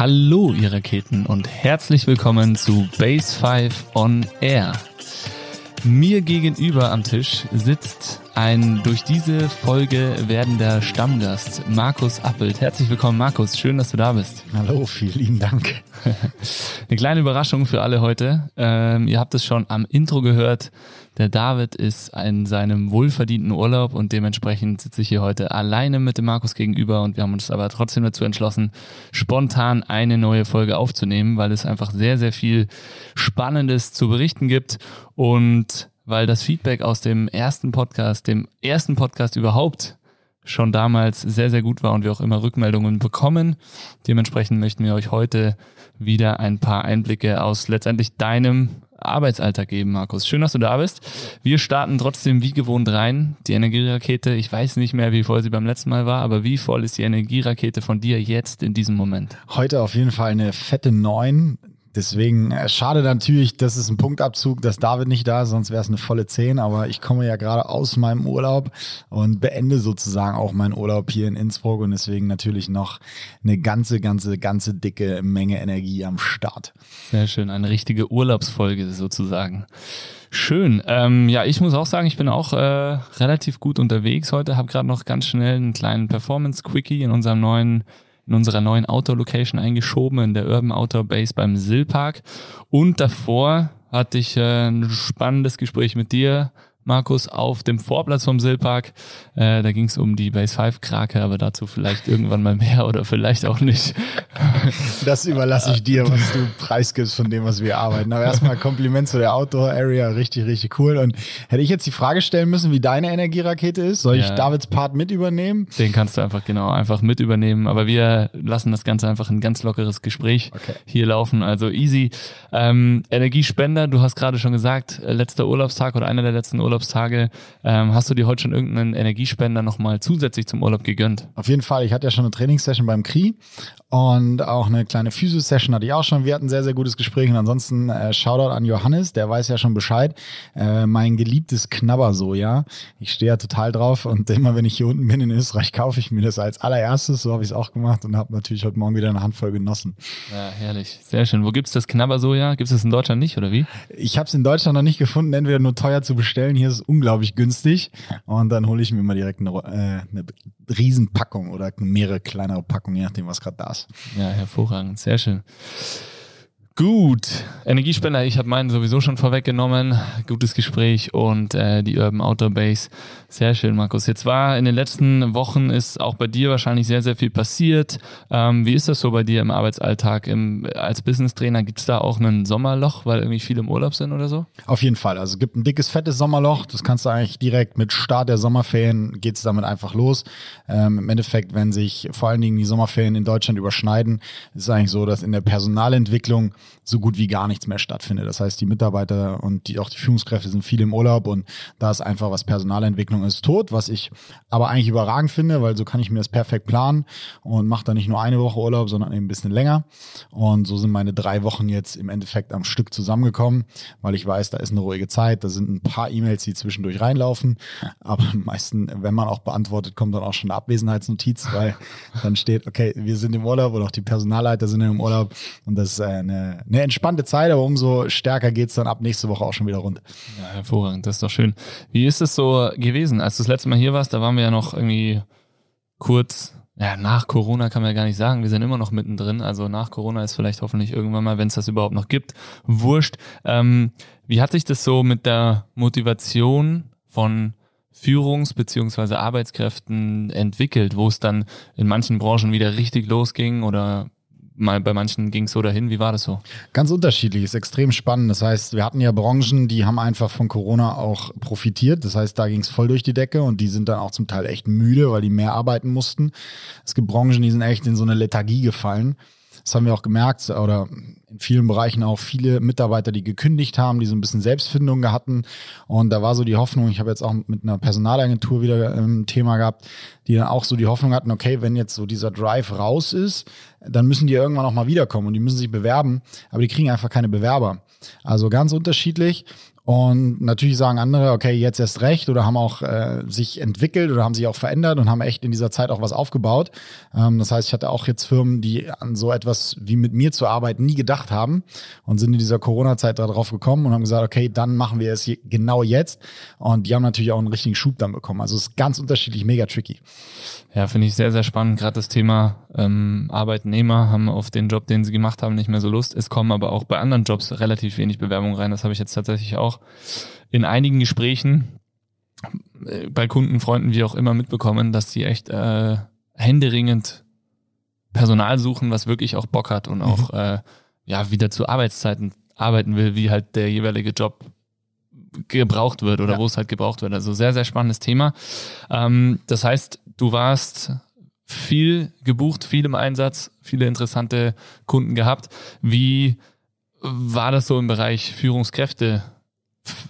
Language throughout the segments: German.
Hallo, ihr Raketen und herzlich willkommen zu Base 5 on Air. Mir gegenüber am Tisch sitzt ein durch diese Folge werdender Stammgast, Markus Appelt. Herzlich willkommen, Markus. Schön, dass du da bist. Hallo, vielen lieben Dank. Eine kleine Überraschung für alle heute. Ähm, ihr habt es schon am Intro gehört. Der David ist in seinem wohlverdienten Urlaub und dementsprechend sitze ich hier heute alleine mit dem Markus gegenüber und wir haben uns aber trotzdem dazu entschlossen, spontan eine neue Folge aufzunehmen, weil es einfach sehr, sehr viel Spannendes zu berichten gibt und weil das Feedback aus dem ersten Podcast, dem ersten Podcast überhaupt schon damals sehr, sehr gut war und wir auch immer Rückmeldungen bekommen. Dementsprechend möchten wir euch heute wieder ein paar Einblicke aus letztendlich deinem Arbeitsalltag geben, Markus. Schön, dass du da bist. Wir starten trotzdem wie gewohnt rein. Die Energierakete, ich weiß nicht mehr, wie voll sie beim letzten Mal war, aber wie voll ist die Energierakete von dir jetzt in diesem Moment? Heute auf jeden Fall eine fette 9. Deswegen äh, schade natürlich, das ist ein Punktabzug, dass David nicht da ist, sonst wäre es eine volle 10. Aber ich komme ja gerade aus meinem Urlaub und beende sozusagen auch meinen Urlaub hier in Innsbruck und deswegen natürlich noch eine ganze, ganze, ganze dicke Menge Energie am Start. Sehr schön, eine richtige Urlaubsfolge sozusagen. Schön. Ähm, ja, ich muss auch sagen, ich bin auch äh, relativ gut unterwegs heute. Habe gerade noch ganz schnell einen kleinen Performance-Quickie in unserem neuen in unserer neuen Outdoor-Location eingeschoben, in der Urban Outdoor Base beim Sillpark. Und davor hatte ich äh, ein spannendes Gespräch mit dir, Markus, auf dem Vorplatz vom Sillpark. Äh, da ging es um die Base 5 Krake, aber dazu vielleicht irgendwann mal mehr oder vielleicht auch nicht. Das überlasse ich dir, was du preisgibst von dem, was wir arbeiten. Aber erstmal Kompliment zu der Outdoor Area, richtig, richtig cool. Und hätte ich jetzt die Frage stellen müssen, wie deine Energierakete ist, soll ja. ich Davids Part mit übernehmen? Den kannst du einfach genau einfach mit übernehmen. Aber wir lassen das Ganze einfach ein ganz lockeres Gespräch okay. hier laufen. Also easy. Ähm, Energiespender, du hast gerade schon gesagt, äh, letzter Urlaubstag oder einer der letzten Urlaubstage Urlaubstage. Ähm, hast du dir heute schon irgendeinen Energiespender nochmal zusätzlich zum Urlaub gegönnt? Auf jeden Fall. Ich hatte ja schon eine Trainingssession beim KRI und auch eine kleine Physio-Session hatte ich auch schon. Wir hatten ein sehr, sehr gutes Gespräch. Und ansonsten äh, Shoutout an Johannes, der weiß ja schon Bescheid. Äh, mein geliebtes Knabbersoja. Ich stehe ja total drauf und immer wenn ich hier unten bin in Österreich, kaufe ich mir das als allererstes. So habe ich es auch gemacht und habe natürlich heute Morgen wieder eine Handvoll genossen. Ja, herrlich. Sehr schön. Wo gibt's das Knabbersoja? Gibt es das in Deutschland nicht oder wie? Ich habe es in Deutschland noch nicht gefunden. Entweder nur teuer zu bestellen. Hier ist unglaublich günstig. Und dann hole ich mir immer direkt eine, äh, eine Riesenpackung oder mehrere kleinere Packungen, je nachdem, was gerade da ist. Ja, hervorragend. Sehr schön. Gut, Energiespender, ich habe meinen sowieso schon vorweggenommen. Gutes Gespräch und äh, die Urban Outdoor Base. Sehr schön, Markus. Jetzt war in den letzten Wochen ist auch bei dir wahrscheinlich sehr, sehr viel passiert. Ähm, wie ist das so bei dir im Arbeitsalltag? Im, als Business Trainer gibt es da auch ein Sommerloch, weil irgendwie viele im Urlaub sind oder so? Auf jeden Fall. Also es gibt ein dickes, fettes Sommerloch. Das kannst du eigentlich direkt mit Start der Sommerferien geht es damit einfach los. Ähm, Im Endeffekt, wenn sich vor allen Dingen die Sommerferien in Deutschland überschneiden, ist es eigentlich so, dass in der Personalentwicklung so gut wie gar nichts mehr stattfindet. Das heißt, die Mitarbeiter und die, auch die Führungskräfte sind viel im Urlaub und da ist einfach, was Personalentwicklung ist, tot, was ich aber eigentlich überragend finde, weil so kann ich mir das perfekt planen und mache da nicht nur eine Woche Urlaub, sondern eben ein bisschen länger. Und so sind meine drei Wochen jetzt im Endeffekt am Stück zusammengekommen, weil ich weiß, da ist eine ruhige Zeit, da sind ein paar E-Mails, die zwischendurch reinlaufen, aber am meisten, wenn man auch beantwortet, kommt dann auch schon eine Abwesenheitsnotiz, weil dann steht, okay, wir sind im Urlaub oder auch die Personalleiter sind im Urlaub und das ist eine eine entspannte Zeit, aber umso stärker geht es dann ab nächste Woche auch schon wieder rund. Ja, hervorragend, das ist doch schön. Wie ist es so gewesen, als du das letzte Mal hier warst? Da waren wir ja noch irgendwie kurz, ja, nach Corona kann man ja gar nicht sagen. Wir sind immer noch mittendrin. Also nach Corona ist vielleicht hoffentlich irgendwann mal, wenn es das überhaupt noch gibt, wurscht. Ähm, wie hat sich das so mit der Motivation von Führungs- beziehungsweise Arbeitskräften entwickelt, wo es dann in manchen Branchen wieder richtig losging oder mal bei manchen ging es so dahin. Wie war das so? Ganz unterschiedlich, ist extrem spannend. Das heißt, wir hatten ja Branchen, die haben einfach von Corona auch profitiert. Das heißt, da ging es voll durch die Decke und die sind dann auch zum Teil echt müde, weil die mehr arbeiten mussten. Es gibt Branchen, die sind echt in so eine Lethargie gefallen. Das haben wir auch gemerkt oder in vielen Bereichen auch viele Mitarbeiter, die gekündigt haben, die so ein bisschen Selbstfindung hatten. Und da war so die Hoffnung, ich habe jetzt auch mit einer Personalagentur wieder ein ähm, Thema gehabt, die dann auch so die Hoffnung hatten, okay, wenn jetzt so dieser Drive raus ist, dann müssen die irgendwann auch mal wiederkommen und die müssen sich bewerben, aber die kriegen einfach keine Bewerber. Also ganz unterschiedlich. Und natürlich sagen andere, okay, jetzt erst recht oder haben auch äh, sich entwickelt oder haben sich auch verändert und haben echt in dieser Zeit auch was aufgebaut. Ähm, das heißt, ich hatte auch jetzt Firmen, die an so etwas wie mit mir zu arbeiten nie gedacht haben und sind in dieser Corona-Zeit darauf gekommen und haben gesagt, okay, dann machen wir es genau jetzt. Und die haben natürlich auch einen richtigen Schub dann bekommen. Also es ist ganz unterschiedlich, mega tricky. Ja, finde ich sehr, sehr spannend. Gerade das Thema ähm, Arbeitnehmer haben auf den Job, den sie gemacht haben, nicht mehr so Lust. Es kommen aber auch bei anderen Jobs relativ wenig Bewerbungen rein. Das habe ich jetzt tatsächlich auch in einigen Gesprächen äh, bei Kunden, Freunden, wie auch immer mitbekommen, dass sie echt äh, händeringend Personal suchen, was wirklich auch Bock hat und mhm. auch äh, ja wieder zu Arbeitszeiten arbeiten will, wie halt der jeweilige Job gebraucht wird oder ja. wo es halt gebraucht wird. Also sehr, sehr spannendes Thema. Ähm, das heißt, du warst viel gebucht, viel im Einsatz, viele interessante Kunden gehabt. Wie war das so im Bereich Führungskräfte?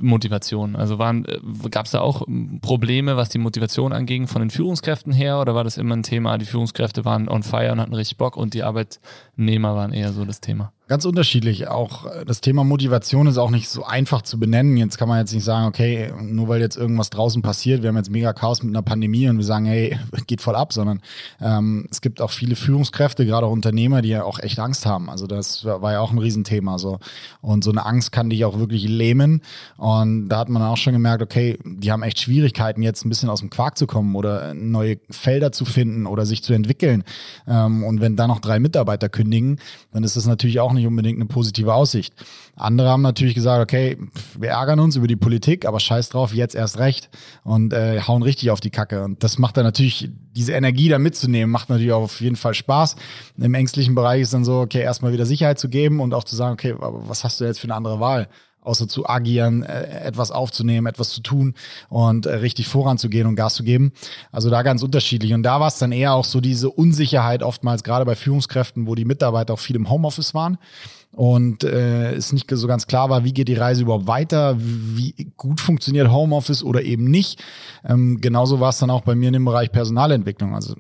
Motivation? Also waren, gab es da auch Probleme, was die Motivation anging von den Führungskräften her oder war das immer ein Thema, die Führungskräfte waren on fire und hatten richtig Bock und die Arbeitnehmer waren eher so das Thema? Ganz unterschiedlich. Auch äh, das Thema Motivation ist auch nicht so einfach zu benennen. Jetzt kann man jetzt nicht sagen, okay, nur weil jetzt irgendwas draußen passiert, wir haben jetzt mega Chaos mit einer Pandemie und wir sagen, hey, geht voll ab, sondern ähm, es gibt auch viele Führungskräfte, gerade auch Unternehmer, die ja auch echt Angst haben. Also das war ja auch ein Riesenthema. So. Und so eine Angst kann dich auch wirklich lähmen. Und da hat man auch schon gemerkt, okay, die haben echt Schwierigkeiten, jetzt ein bisschen aus dem Quark zu kommen oder neue Felder zu finden oder sich zu entwickeln. Ähm, und wenn da noch drei Mitarbeiter kündigen, dann ist das natürlich auch nicht nicht unbedingt eine positive Aussicht. Andere haben natürlich gesagt, okay, wir ärgern uns über die Politik, aber scheiß drauf, jetzt erst recht und äh, hauen richtig auf die Kacke. Und das macht dann natürlich, diese Energie da mitzunehmen, macht natürlich auch auf jeden Fall Spaß. Im ängstlichen Bereich ist dann so, okay, erstmal wieder Sicherheit zu geben und auch zu sagen, okay, was hast du jetzt für eine andere Wahl? Außer zu agieren, äh, etwas aufzunehmen, etwas zu tun und äh, richtig voranzugehen und Gas zu geben. Also da ganz unterschiedlich. Und da war es dann eher auch so diese Unsicherheit oftmals, gerade bei Führungskräften, wo die Mitarbeiter auch viel im Homeoffice waren und äh, es nicht so ganz klar war, wie geht die Reise überhaupt weiter, wie gut funktioniert Homeoffice oder eben nicht. Ähm, genauso war es dann auch bei mir in dem Bereich Personalentwicklung. Also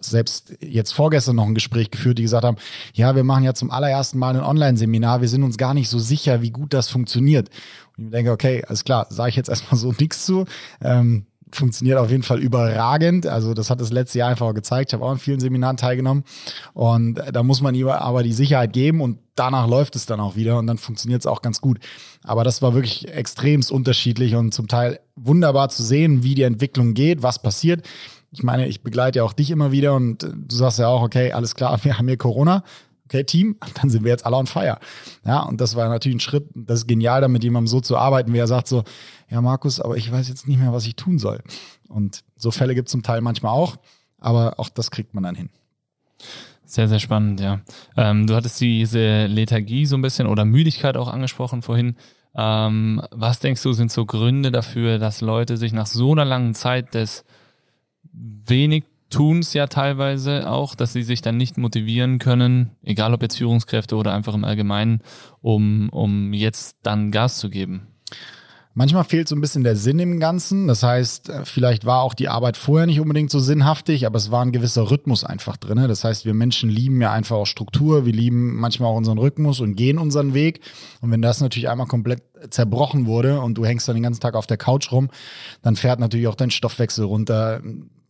selbst jetzt vorgestern noch ein Gespräch geführt, die gesagt haben, ja, wir machen ja zum allerersten Mal ein Online-Seminar, wir sind uns gar nicht so sicher, wie gut das funktioniert. Und ich denke, okay, alles klar, sage ich jetzt erstmal so nichts zu. Ähm, funktioniert auf jeden Fall überragend. Also das hat das letzte Jahr einfach gezeigt. Ich habe auch in vielen Seminaren teilgenommen und da muss man ihm aber die Sicherheit geben und danach läuft es dann auch wieder und dann funktioniert es auch ganz gut. Aber das war wirklich extremst unterschiedlich und zum Teil wunderbar zu sehen, wie die Entwicklung geht, was passiert ich meine, ich begleite ja auch dich immer wieder und du sagst ja auch, okay, alles klar, wir haben hier Corona. Okay, Team, dann sind wir jetzt alle on fire. Ja, und das war natürlich ein Schritt, das ist genial, da mit jemandem so zu arbeiten, wie er sagt so, ja, Markus, aber ich weiß jetzt nicht mehr, was ich tun soll. Und so Fälle gibt es zum Teil manchmal auch, aber auch das kriegt man dann hin. Sehr, sehr spannend, ja. Ähm, du hattest diese Lethargie so ein bisschen oder Müdigkeit auch angesprochen vorhin. Ähm, was denkst du, sind so Gründe dafür, dass Leute sich nach so einer langen Zeit des wenig tun es ja teilweise auch, dass sie sich dann nicht motivieren können, egal ob jetzt Führungskräfte oder einfach im Allgemeinen, um, um jetzt dann Gas zu geben. Manchmal fehlt so ein bisschen der Sinn im Ganzen. Das heißt, äh, vielleicht war auch die Arbeit vorher nicht unbedingt so sinnhaftig, aber es war ein gewisser Rhythmus einfach drin. Das heißt, wir Menschen lieben ja einfach auch Struktur. Wir lieben manchmal auch unseren Rhythmus und gehen unseren Weg. Und wenn das natürlich einmal komplett zerbrochen wurde und du hängst dann den ganzen Tag auf der Couch rum, dann fährt natürlich auch dein Stoffwechsel runter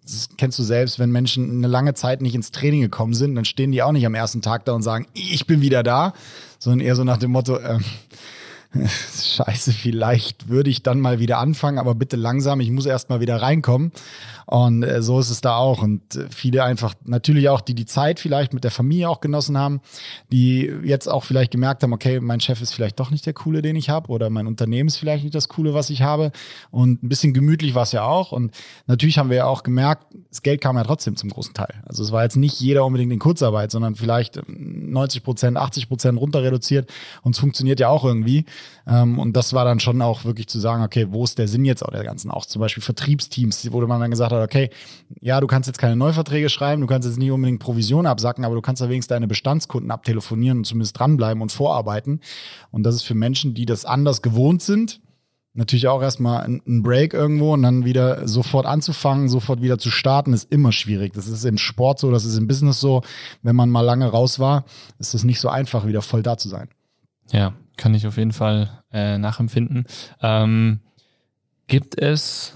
das kennst du selbst, wenn Menschen eine lange Zeit nicht ins Training gekommen sind, dann stehen die auch nicht am ersten Tag da und sagen, ich bin wieder da, sondern eher so nach dem Motto, äh, Scheiße, vielleicht würde ich dann mal wieder anfangen, aber bitte langsam, ich muss erst mal wieder reinkommen. Und äh, so ist es da auch. Und äh, viele einfach, natürlich auch, die die Zeit vielleicht mit der Familie auch genossen haben, die jetzt auch vielleicht gemerkt haben, okay, mein Chef ist vielleicht doch nicht der Coole, den ich habe, oder mein Unternehmen ist vielleicht nicht das Coole, was ich habe. Und ein bisschen gemütlich war es ja auch. Und natürlich haben wir ja auch gemerkt, das Geld kam ja trotzdem zum großen Teil. Also es war jetzt nicht jeder unbedingt in Kurzarbeit, sondern vielleicht 90 Prozent, 80 Prozent runter reduziert. Und es funktioniert ja auch irgendwie. Ähm, und das war dann schon auch wirklich zu sagen, okay, wo ist der Sinn jetzt auch der ganzen? Auch zum Beispiel Vertriebsteams, wo man dann gesagt hat, okay, ja, du kannst jetzt keine Neuverträge schreiben, du kannst jetzt nicht unbedingt Provision absacken, aber du kannst ja wenigstens deine Bestandskunden abtelefonieren und zumindest dranbleiben und vorarbeiten. Und das ist für Menschen, die das anders gewohnt sind, natürlich auch erstmal ein Break irgendwo und dann wieder sofort anzufangen, sofort wieder zu starten, ist immer schwierig. Das ist im Sport so, das ist im Business so. Wenn man mal lange raus war, ist es nicht so einfach, wieder voll da zu sein. Ja, Kann ich auf jeden Fall äh, nachempfinden. Ähm, gibt es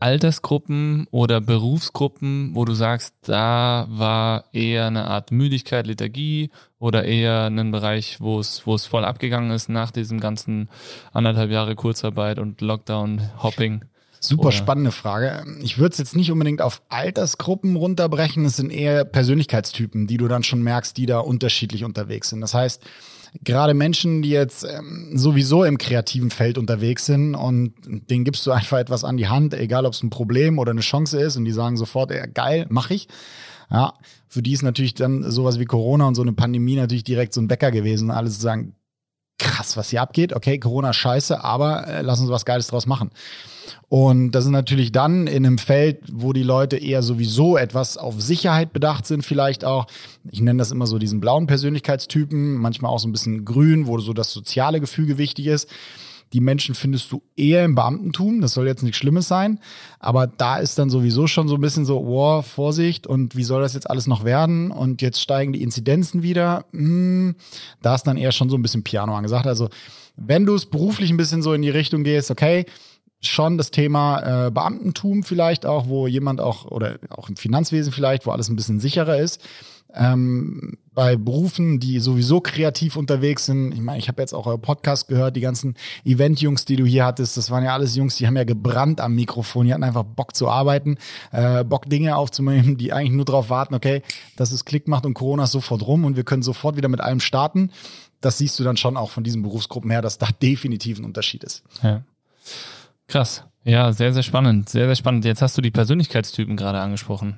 Altersgruppen oder Berufsgruppen, wo du sagst, da war eher eine Art Müdigkeit, Lethargie oder eher ein Bereich, wo es, wo es voll abgegangen ist nach diesem ganzen anderthalb Jahre Kurzarbeit und Lockdown, Hopping? Super spannende Frage. Ich würde es jetzt nicht unbedingt auf Altersgruppen runterbrechen. Es sind eher Persönlichkeitstypen, die du dann schon merkst, die da unterschiedlich unterwegs sind. Das heißt, gerade Menschen, die jetzt ähm, sowieso im kreativen Feld unterwegs sind und denen gibst du einfach etwas an die Hand, egal ob es ein Problem oder eine Chance ist und die sagen sofort, ey, geil, mach ich. Ja, für die ist natürlich dann sowas wie Corona und so eine Pandemie natürlich direkt so ein Bäcker gewesen. Alle zu sagen, krass, was hier abgeht. Okay, Corona scheiße, aber äh, lass uns was Geiles draus machen. Und das ist natürlich dann in einem Feld, wo die Leute eher sowieso etwas auf Sicherheit bedacht sind, vielleicht auch. Ich nenne das immer so diesen blauen Persönlichkeitstypen, manchmal auch so ein bisschen grün, wo so das soziale Gefüge wichtig ist. Die Menschen findest du eher im Beamtentum. Das soll jetzt nichts Schlimmes sein. Aber da ist dann sowieso schon so ein bisschen so, wow, Vorsicht und wie soll das jetzt alles noch werden? Und jetzt steigen die Inzidenzen wieder. Hm, da ist dann eher schon so ein bisschen Piano angesagt. Also wenn du es beruflich ein bisschen so in die Richtung gehst, okay, schon das Thema äh, Beamtentum vielleicht auch, wo jemand auch, oder auch im Finanzwesen vielleicht, wo alles ein bisschen sicherer ist ähm, bei Berufen, die sowieso kreativ unterwegs sind. Ich meine, ich habe jetzt auch euer Podcast gehört, die ganzen Event-Jungs, die du hier hattest, das waren ja alles Jungs, die haben ja gebrannt am Mikrofon, die hatten einfach Bock zu arbeiten, äh, Bock Dinge aufzunehmen, die eigentlich nur darauf warten, okay, dass es Klick macht und Corona ist sofort rum und wir können sofort wieder mit allem starten. Das siehst du dann schon auch von diesen Berufsgruppen her, dass da definitiv ein Unterschied ist. Ja. Krass. Ja, sehr, sehr spannend. Sehr, sehr spannend. Jetzt hast du die Persönlichkeitstypen gerade angesprochen.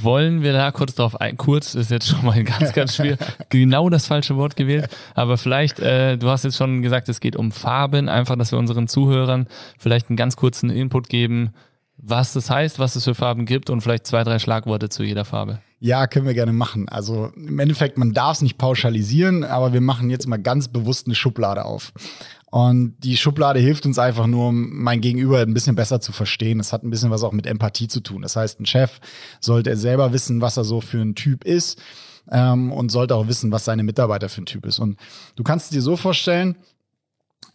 Wollen wir da kurz drauf ein? Kurz ist jetzt schon mal ganz, ganz schwer. genau das falsche Wort gewählt. Aber vielleicht, äh, du hast jetzt schon gesagt, es geht um Farben. Einfach, dass wir unseren Zuhörern vielleicht einen ganz kurzen Input geben, was das heißt, was es für Farben gibt und vielleicht zwei, drei Schlagworte zu jeder Farbe. Ja, können wir gerne machen. Also im Endeffekt, man darf es nicht pauschalisieren, aber wir machen jetzt mal ganz bewusst eine Schublade auf. Und die Schublade hilft uns einfach nur, um mein Gegenüber ein bisschen besser zu verstehen. Es hat ein bisschen was auch mit Empathie zu tun. Das heißt, ein Chef sollte selber wissen, was er so für ein Typ ist ähm, und sollte auch wissen, was seine Mitarbeiter für ein Typ ist. Und du kannst es dir so vorstellen,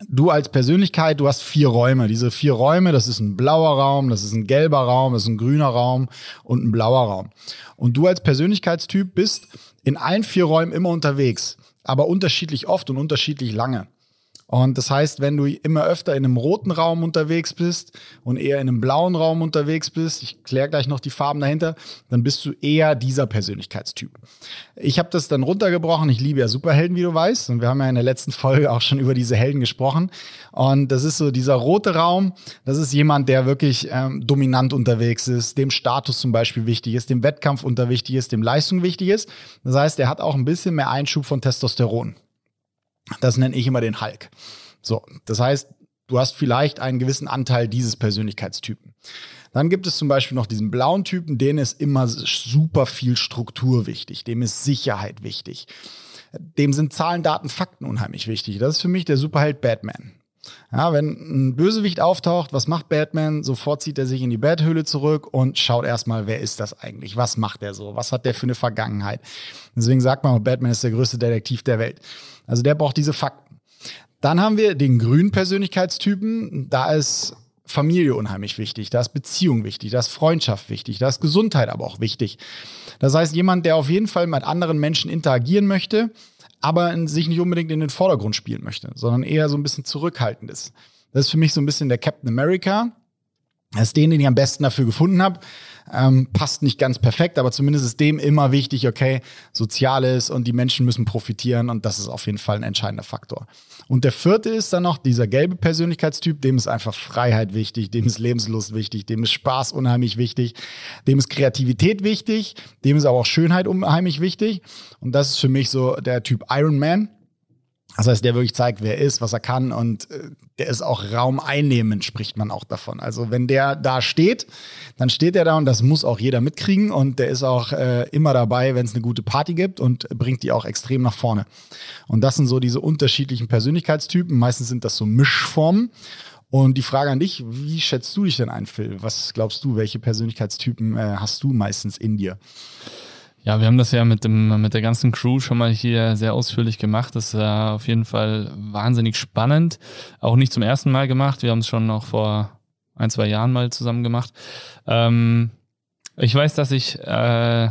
du als Persönlichkeit, du hast vier Räume. Diese vier Räume, das ist ein blauer Raum, das ist ein gelber Raum, das ist ein grüner Raum und ein blauer Raum. Und du als Persönlichkeitstyp bist in allen vier Räumen immer unterwegs, aber unterschiedlich oft und unterschiedlich lange. Und das heißt, wenn du immer öfter in einem roten Raum unterwegs bist und eher in einem blauen Raum unterwegs bist, ich kläre gleich noch die Farben dahinter, dann bist du eher dieser Persönlichkeitstyp. Ich habe das dann runtergebrochen. Ich liebe ja Superhelden, wie du weißt. Und wir haben ja in der letzten Folge auch schon über diese Helden gesprochen. Und das ist so dieser rote Raum. Das ist jemand, der wirklich ähm, dominant unterwegs ist, dem Status zum Beispiel wichtig ist, dem Wettkampf unter wichtig ist, dem Leistung wichtig ist. Das heißt, er hat auch ein bisschen mehr Einschub von Testosteron. Das nenne ich immer den Hulk. So, das heißt, du hast vielleicht einen gewissen Anteil dieses Persönlichkeitstypen. Dann gibt es zum Beispiel noch diesen blauen Typen, denen ist immer super viel Struktur wichtig, dem ist Sicherheit wichtig. Dem sind Zahlen, Daten, Fakten unheimlich wichtig. Das ist für mich der Superheld Batman. Ja, wenn ein Bösewicht auftaucht, was macht Batman? Sofort zieht er sich in die Betthöhle zurück und schaut erstmal, wer ist das eigentlich? Was macht er so? Was hat der für eine Vergangenheit? Deswegen sagt man, Batman ist der größte Detektiv der Welt. Also der braucht diese Fakten. Dann haben wir den grünen Persönlichkeitstypen. Da ist Familie unheimlich wichtig, da ist Beziehung wichtig, da ist Freundschaft wichtig, da ist Gesundheit aber auch wichtig. Das heißt, jemand, der auf jeden Fall mit anderen Menschen interagieren möchte, aber sich nicht unbedingt in den Vordergrund spielen möchte, sondern eher so ein bisschen zurückhaltend ist. Das ist für mich so ein bisschen der Captain America. Das ist den, den ich am besten dafür gefunden habe. Ähm, passt nicht ganz perfekt, aber zumindest ist dem immer wichtig, okay, Soziales und die Menschen müssen profitieren und das ist auf jeden Fall ein entscheidender Faktor. Und der vierte ist dann noch dieser gelbe Persönlichkeitstyp, dem ist einfach Freiheit wichtig, dem ist Lebenslust wichtig, dem ist Spaß unheimlich wichtig, dem ist Kreativität wichtig, dem ist aber auch Schönheit unheimlich wichtig und das ist für mich so der Typ Iron Man. Das heißt, der wirklich zeigt, wer er ist, was er kann und äh, der ist auch Raum einnehmend, spricht man auch davon. Also wenn der da steht, dann steht er da und das muss auch jeder mitkriegen und der ist auch äh, immer dabei, wenn es eine gute Party gibt und bringt die auch extrem nach vorne. Und das sind so diese unterschiedlichen Persönlichkeitstypen. Meistens sind das so Mischformen. Und die Frage an dich, wie schätzt du dich denn ein, Phil? Was glaubst du, welche Persönlichkeitstypen äh, hast du meistens in dir? Ja, wir haben das ja mit, dem, mit der ganzen Crew schon mal hier sehr ausführlich gemacht. Das ist ja auf jeden Fall wahnsinnig spannend. Auch nicht zum ersten Mal gemacht. Wir haben es schon noch vor ein, zwei Jahren mal zusammen gemacht. Ähm, ich weiß, dass ich äh,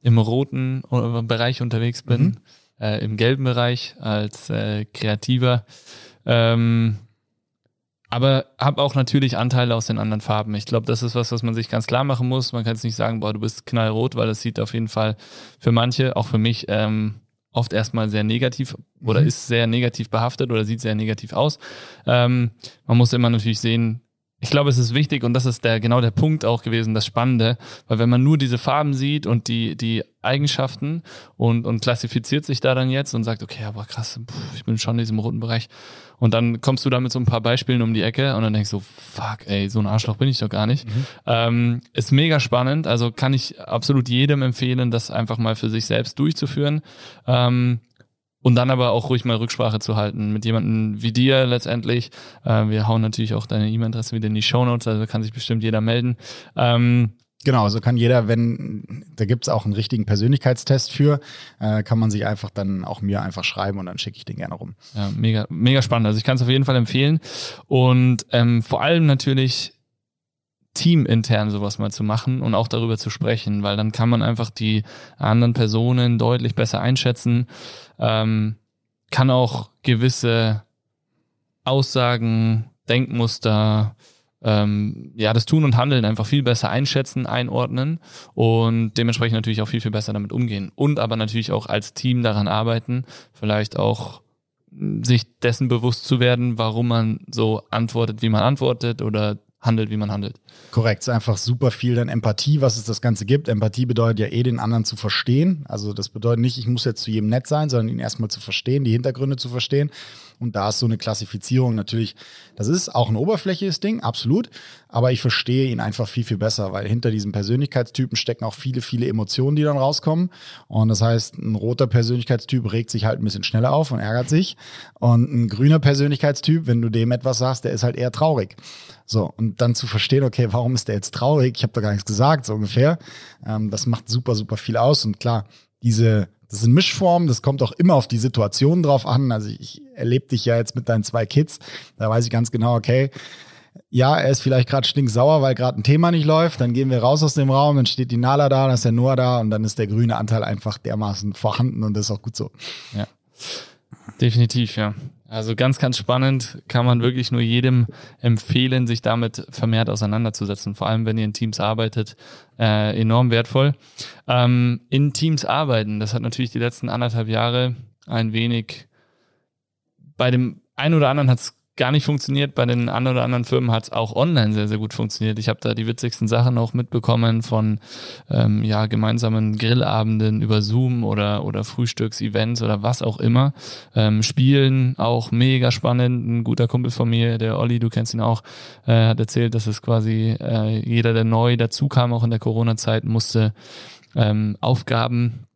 im roten Bereich unterwegs bin, mhm. äh, im gelben Bereich als äh, Kreativer. Ähm, aber habe auch natürlich Anteile aus den anderen Farben. Ich glaube, das ist was, was man sich ganz klar machen muss. Man kann jetzt nicht sagen, boah, du bist knallrot, weil das sieht auf jeden Fall für manche, auch für mich, ähm, oft erstmal sehr negativ oder mhm. ist sehr negativ behaftet oder sieht sehr negativ aus. Ähm, man muss immer natürlich sehen, ich glaube, es ist wichtig und das ist der genau der Punkt auch gewesen, das Spannende, weil wenn man nur diese Farben sieht und die die Eigenschaften und und klassifiziert sich da dann jetzt und sagt, okay, aber krass, pff, ich bin schon in diesem roten Bereich und dann kommst du da mit so ein paar Beispielen um die Ecke und dann denkst du, fuck, ey, so ein Arschloch bin ich doch gar nicht. Mhm. Ähm, ist mega spannend, also kann ich absolut jedem empfehlen, das einfach mal für sich selbst durchzuführen. Ähm, und dann aber auch ruhig mal Rücksprache zu halten mit jemandem wie dir letztendlich. Äh, wir hauen natürlich auch deine E-Mail-Adresse wieder in die Show Notes, also kann sich bestimmt jeder melden. Ähm, Genau, so kann jeder, wenn, da gibt's auch einen richtigen Persönlichkeitstest für, äh, kann man sich einfach dann auch mir einfach schreiben und dann schicke ich den gerne rum. Ja, mega, mega spannend. Also ich kann es auf jeden Fall empfehlen. Und ähm, vor allem natürlich teamintern sowas mal zu machen und auch darüber zu sprechen, weil dann kann man einfach die anderen Personen deutlich besser einschätzen, ähm, kann auch gewisse Aussagen, Denkmuster, ähm, ja, das Tun und Handeln einfach viel besser einschätzen, einordnen und dementsprechend natürlich auch viel, viel besser damit umgehen. Und aber natürlich auch als Team daran arbeiten, vielleicht auch sich dessen bewusst zu werden, warum man so antwortet, wie man antwortet oder handelt, wie man handelt. Korrekt, es ist einfach super viel dann Empathie, was es das Ganze gibt. Empathie bedeutet ja eh, den anderen zu verstehen. Also das bedeutet nicht, ich muss jetzt zu jedem nett sein, sondern ihn erstmal zu verstehen, die Hintergründe zu verstehen. Und da ist so eine Klassifizierung natürlich, das ist auch ein oberflächliches Ding, absolut. Aber ich verstehe ihn einfach viel, viel besser, weil hinter diesem Persönlichkeitstypen stecken auch viele, viele Emotionen, die dann rauskommen. Und das heißt, ein roter Persönlichkeitstyp regt sich halt ein bisschen schneller auf und ärgert sich. Und ein grüner Persönlichkeitstyp, wenn du dem etwas sagst, der ist halt eher traurig. So, und dann zu verstehen, okay, warum ist der jetzt traurig? Ich habe da gar nichts gesagt, so ungefähr. Ähm, das macht super, super viel aus. Und klar, diese das sind Mischformen, das kommt auch immer auf die Situation drauf an. Also ich erlebe dich ja jetzt mit deinen zwei Kids, da weiß ich ganz genau, okay, ja, er ist vielleicht gerade stinksauer, weil gerade ein Thema nicht läuft. Dann gehen wir raus aus dem Raum, dann steht die Nala da, dann ist der Noah da und dann ist der grüne Anteil einfach dermaßen vorhanden und das ist auch gut so. Ja, definitiv, ja. Also ganz, ganz spannend, kann man wirklich nur jedem empfehlen, sich damit vermehrt auseinanderzusetzen. Vor allem, wenn ihr in Teams arbeitet, äh, enorm wertvoll. Ähm, in Teams arbeiten, das hat natürlich die letzten anderthalb Jahre ein wenig bei dem einen oder anderen hat es gar nicht funktioniert. Bei den anderen oder anderen Firmen hat es auch online sehr, sehr gut funktioniert. Ich habe da die witzigsten Sachen auch mitbekommen von ähm, ja, gemeinsamen Grillabenden über Zoom oder, oder Frühstücksevents oder was auch immer. Ähm, Spielen auch mega spannend. Ein guter Kumpel von mir, der Olli, du kennst ihn auch, äh, hat erzählt, dass es quasi äh, jeder, der neu dazu kam, auch in der Corona-Zeit, musste ähm, Aufgaben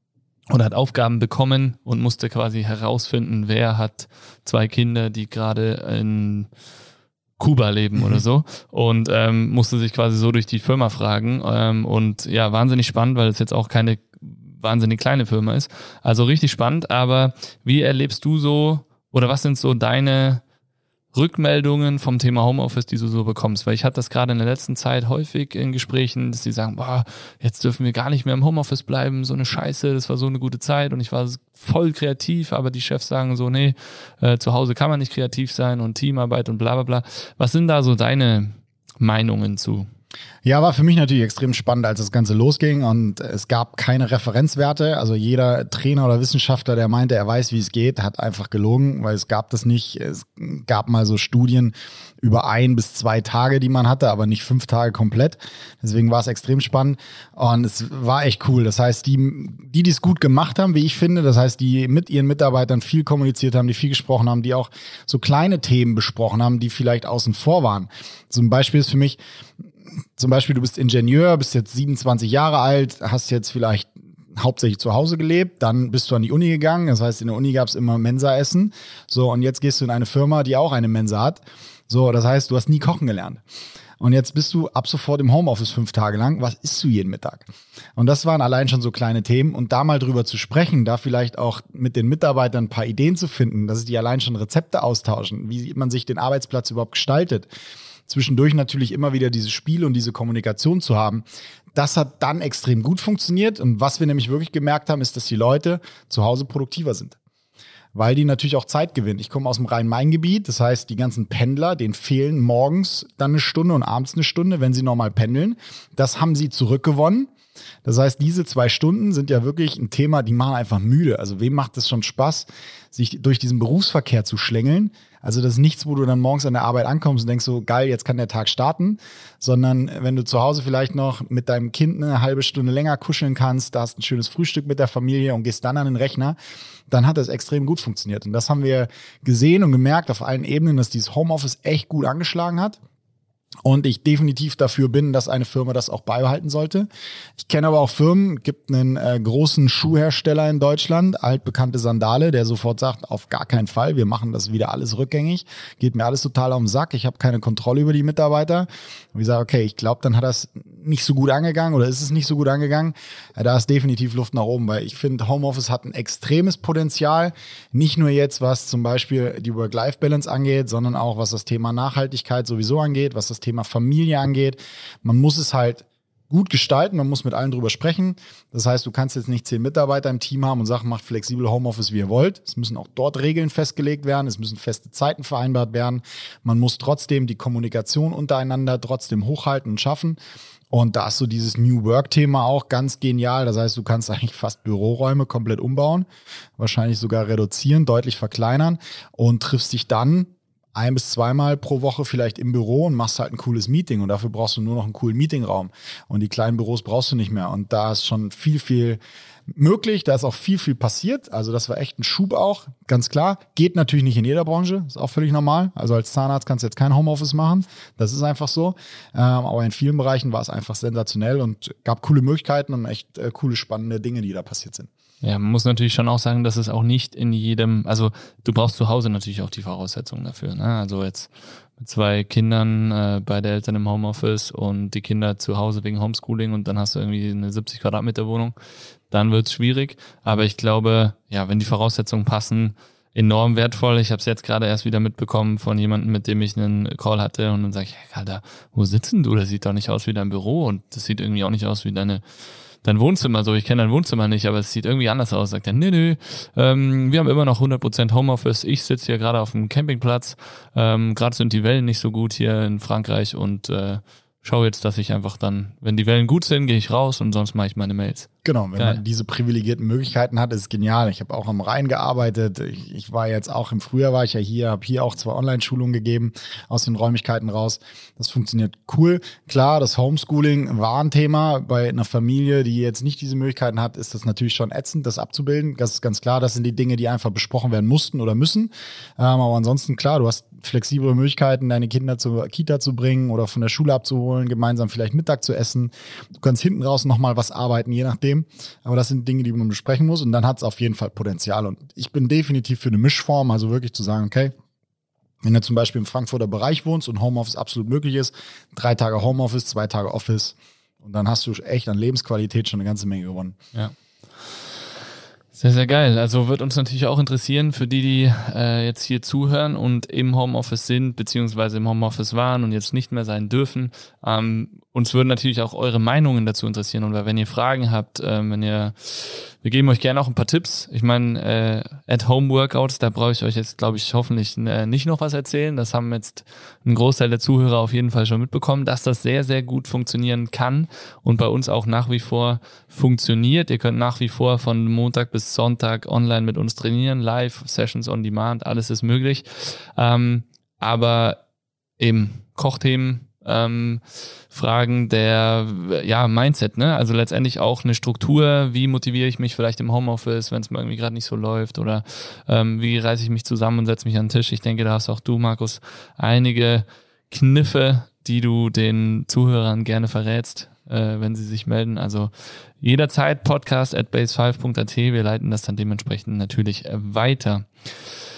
oder hat Aufgaben bekommen und musste quasi herausfinden, wer hat zwei Kinder, die gerade in Kuba leben oder mhm. so und ähm, musste sich quasi so durch die Firma fragen ähm, und ja, wahnsinnig spannend, weil es jetzt auch keine wahnsinnig kleine Firma ist. Also richtig spannend, aber wie erlebst du so oder was sind so deine Rückmeldungen vom Thema Homeoffice, die du so bekommst? Weil ich hatte das gerade in der letzten Zeit häufig in Gesprächen, dass sie sagen, boah, jetzt dürfen wir gar nicht mehr im Homeoffice bleiben, so eine Scheiße, das war so eine gute Zeit und ich war voll kreativ, aber die Chefs sagen so, nee, äh, zu Hause kann man nicht kreativ sein und Teamarbeit und bla bla bla. Was sind da so deine Meinungen zu? Ja, war für mich natürlich extrem spannend, als das Ganze losging und es gab keine Referenzwerte. Also jeder Trainer oder Wissenschaftler, der meinte, er weiß, wie es geht, hat einfach gelogen, weil es gab das nicht. Es gab mal so Studien über ein bis zwei Tage, die man hatte, aber nicht fünf Tage komplett. Deswegen war es extrem spannend und es war echt cool. Das heißt, die, die, die es gut gemacht haben, wie ich finde, das heißt, die mit ihren Mitarbeitern viel kommuniziert haben, die viel gesprochen haben, die auch so kleine Themen besprochen haben, die vielleicht außen vor waren. Ein Beispiel ist für mich, zum Beispiel, du bist Ingenieur, bist jetzt 27 Jahre alt, hast jetzt vielleicht hauptsächlich zu Hause gelebt, dann bist du an die Uni gegangen, das heißt, in der Uni gab es immer Mensa-Essen. So, und jetzt gehst du in eine Firma, die auch eine Mensa hat. So, das heißt, du hast nie kochen gelernt. Und jetzt bist du ab sofort im Homeoffice fünf Tage lang. Was isst du jeden Mittag? Und das waren allein schon so kleine Themen. Und da mal drüber zu sprechen, da vielleicht auch mit den Mitarbeitern ein paar Ideen zu finden, dass die allein schon Rezepte austauschen, wie man sich den Arbeitsplatz überhaupt gestaltet. Zwischendurch natürlich immer wieder dieses Spiel und diese Kommunikation zu haben. Das hat dann extrem gut funktioniert. Und was wir nämlich wirklich gemerkt haben, ist, dass die Leute zu Hause produktiver sind weil die natürlich auch Zeit gewinnen. Ich komme aus dem Rhein-Main-Gebiet, das heißt, die ganzen Pendler, denen fehlen morgens dann eine Stunde und abends eine Stunde, wenn sie normal pendeln. Das haben sie zurückgewonnen. Das heißt, diese zwei Stunden sind ja wirklich ein Thema, die machen einfach müde. Also wem macht es schon Spaß, sich durch diesen Berufsverkehr zu schlängeln? Also das ist nichts, wo du dann morgens an der Arbeit ankommst und denkst so, geil, jetzt kann der Tag starten, sondern wenn du zu Hause vielleicht noch mit deinem Kind eine halbe Stunde länger kuscheln kannst, da hast ein schönes Frühstück mit der Familie und gehst dann an den Rechner, dann hat das extrem gut funktioniert. Und das haben wir gesehen und gemerkt auf allen Ebenen, dass dieses Homeoffice echt gut angeschlagen hat und ich definitiv dafür bin, dass eine Firma das auch beibehalten sollte. Ich kenne aber auch Firmen, gibt einen äh, großen Schuhhersteller in Deutschland, altbekannte Sandale, der sofort sagt, auf gar keinen Fall, wir machen das wieder alles rückgängig, geht mir alles total auf den Sack, ich habe keine Kontrolle über die Mitarbeiter. Und ich sage, okay, ich glaube, dann hat das nicht so gut angegangen oder ist es nicht so gut angegangen. Ja, da ist definitiv Luft nach oben, weil ich finde, Homeoffice hat ein extremes Potenzial, nicht nur jetzt, was zum Beispiel die Work-Life-Balance angeht, sondern auch was das Thema Nachhaltigkeit sowieso angeht, was das Thema Familie angeht. Man muss es halt gut gestalten, man muss mit allen drüber sprechen. Das heißt, du kannst jetzt nicht zehn Mitarbeiter im Team haben und sagen, macht flexibel Homeoffice, wie ihr wollt. Es müssen auch dort Regeln festgelegt werden, es müssen feste Zeiten vereinbart werden. Man muss trotzdem die Kommunikation untereinander trotzdem hochhalten und schaffen. Und da ist so dieses New Work-Thema auch ganz genial. Das heißt, du kannst eigentlich fast Büroräume komplett umbauen, wahrscheinlich sogar reduzieren, deutlich verkleinern und triffst dich dann ein bis zweimal pro Woche vielleicht im Büro und machst halt ein cooles Meeting und dafür brauchst du nur noch einen coolen Meetingraum. Und die kleinen Büros brauchst du nicht mehr. Und da ist schon viel, viel möglich, da ist auch viel, viel passiert, also das war echt ein Schub auch, ganz klar, geht natürlich nicht in jeder Branche, ist auch völlig normal, also als Zahnarzt kannst du jetzt kein Homeoffice machen, das ist einfach so, ähm, aber in vielen Bereichen war es einfach sensationell und gab coole Möglichkeiten und echt äh, coole, spannende Dinge, die da passiert sind. Ja, man muss natürlich schon auch sagen, dass es auch nicht in jedem, also du brauchst zu Hause natürlich auch die Voraussetzungen dafür. Ne? Also jetzt mit zwei Kindern, äh, beide Eltern im Homeoffice und die Kinder zu Hause wegen Homeschooling und dann hast du irgendwie eine 70 Quadratmeter Wohnung, dann wird's schwierig. Aber ich glaube, ja, wenn die Voraussetzungen passen, enorm wertvoll. Ich habe es jetzt gerade erst wieder mitbekommen von jemandem, mit dem ich einen Call hatte und dann sage ich, Alter, wo sitzen du? Das sieht doch nicht aus wie dein Büro und das sieht irgendwie auch nicht aus wie deine dein Wohnzimmer so, ich kenne dein Wohnzimmer nicht, aber es sieht irgendwie anders aus. Sagt er, nö, nö, ähm, wir haben immer noch 100% Homeoffice. Ich sitze hier gerade auf dem Campingplatz. Ähm, gerade sind die Wellen nicht so gut hier in Frankreich und äh, schaue jetzt, dass ich einfach dann, wenn die Wellen gut sind, gehe ich raus und sonst mache ich meine Mails. Genau, wenn Geil. man diese privilegierten Möglichkeiten hat, ist es genial. Ich habe auch am Rhein gearbeitet. Ich, ich, war jetzt auch im Frühjahr war ich ja hier, habe hier auch zwei Online-Schulungen gegeben aus den Räumlichkeiten raus. Das funktioniert cool. Klar, das Homeschooling war ein Thema. Bei einer Familie, die jetzt nicht diese Möglichkeiten hat, ist das natürlich schon ätzend, das abzubilden. Das ist ganz klar. Das sind die Dinge, die einfach besprochen werden mussten oder müssen. Ähm, aber ansonsten klar, du hast flexible Möglichkeiten, deine Kinder zur Kita zu bringen oder von der Schule abzuholen, gemeinsam vielleicht Mittag zu essen. Du kannst hinten raus nochmal was arbeiten, je nachdem Problem. Aber das sind Dinge, die man besprechen muss und dann hat es auf jeden Fall Potenzial. Und ich bin definitiv für eine Mischform, also wirklich zu sagen, okay, wenn du zum Beispiel im Frankfurter Bereich wohnst und Homeoffice absolut möglich ist, drei Tage Homeoffice, zwei Tage Office und dann hast du echt an Lebensqualität schon eine ganze Menge gewonnen. Ja. Sehr, sehr geil. Also wird uns natürlich auch interessieren, für die, die äh, jetzt hier zuhören und im Homeoffice sind, beziehungsweise im Homeoffice waren und jetzt nicht mehr sein dürfen. Ähm, uns würden natürlich auch eure Meinungen dazu interessieren. Und wenn ihr Fragen habt, ähm, wenn ihr wir geben euch gerne auch ein paar Tipps. Ich meine, äh, At-Home-Workouts, da brauche ich euch jetzt, glaube ich, hoffentlich äh, nicht noch was erzählen. Das haben jetzt ein Großteil der Zuhörer auf jeden Fall schon mitbekommen, dass das sehr, sehr gut funktionieren kann und bei uns auch nach wie vor funktioniert. Ihr könnt nach wie vor von Montag bis Sonntag online mit uns trainieren, live, Sessions on Demand, alles ist möglich. Ähm, aber eben Kochthemen, ähm, Fragen der ja, Mindset, ne? Also letztendlich auch eine Struktur, wie motiviere ich mich vielleicht im Homeoffice, wenn es mir irgendwie gerade nicht so läuft oder ähm, wie reiße ich mich zusammen und setze mich an den Tisch. Ich denke, da hast auch du, Markus, einige Kniffe, die du den Zuhörern gerne verrätst, äh, wenn sie sich melden. Also jederzeit podcast at base5.at. Wir leiten das dann dementsprechend natürlich weiter.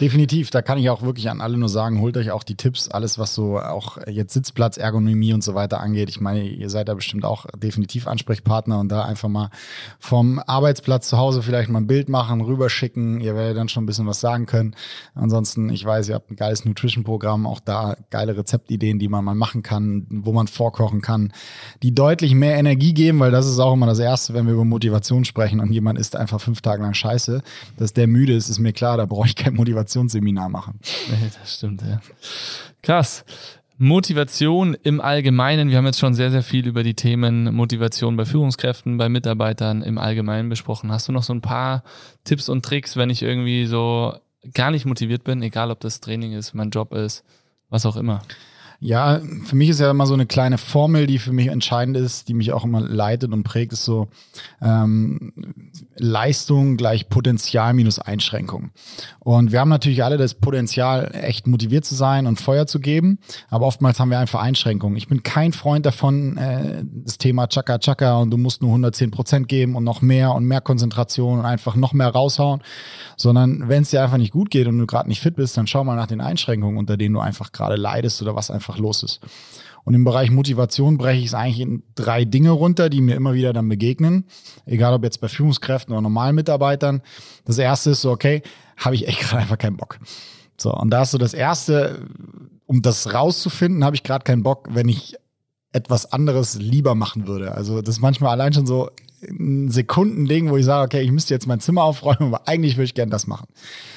Definitiv, da kann ich auch wirklich an alle nur sagen, holt euch auch die Tipps, alles was so auch jetzt Sitzplatz, Ergonomie und so weiter angeht. Ich meine, ihr seid da bestimmt auch definitiv Ansprechpartner und da einfach mal vom Arbeitsplatz zu Hause vielleicht mal ein Bild machen, rüberschicken. Ihr werdet dann schon ein bisschen was sagen können. Ansonsten, ich weiß, ihr habt ein geiles Nutrition-Programm, auch da geile Rezeptideen, die man mal machen kann, wo man vorkochen kann, die deutlich mehr Energie geben, weil das ist auch immer das Erste, wenn wir über Motivation sprechen und jemand isst einfach fünf Tage lang Scheiße, dass der müde ist, ist mir klar, da brauche ich kein Motivationsseminar machen. Das stimmt, ja. Krass. Motivation im Allgemeinen. Wir haben jetzt schon sehr, sehr viel über die Themen Motivation bei Führungskräften, bei Mitarbeitern im Allgemeinen besprochen. Hast du noch so ein paar Tipps und Tricks, wenn ich irgendwie so gar nicht motiviert bin, egal ob das Training ist, mein Job ist, was auch immer? Ja, für mich ist ja immer so eine kleine Formel, die für mich entscheidend ist, die mich auch immer leitet und prägt, ist so ähm, Leistung gleich Potenzial minus Einschränkung. Und wir haben natürlich alle das Potenzial, echt motiviert zu sein und Feuer zu geben, aber oftmals haben wir einfach Einschränkungen. Ich bin kein Freund davon, äh, das Thema Chaka Chaka und du musst nur 110 Prozent geben und noch mehr und mehr Konzentration und einfach noch mehr raushauen, sondern wenn es dir einfach nicht gut geht und du gerade nicht fit bist, dann schau mal nach den Einschränkungen, unter denen du einfach gerade leidest oder was einfach einfach los ist. Und im Bereich Motivation breche ich es eigentlich in drei Dinge runter, die mir immer wieder dann begegnen. Egal ob jetzt bei Führungskräften oder normalen Mitarbeitern. Das erste ist so, okay, habe ich echt gerade einfach keinen Bock. So, und da ist so das erste, um das rauszufinden, habe ich gerade keinen Bock, wenn ich etwas anderes lieber machen würde. Also das ist manchmal allein schon so ein Sekundending, wo ich sage, okay, ich müsste jetzt mein Zimmer aufräumen, aber eigentlich würde ich gerne das machen.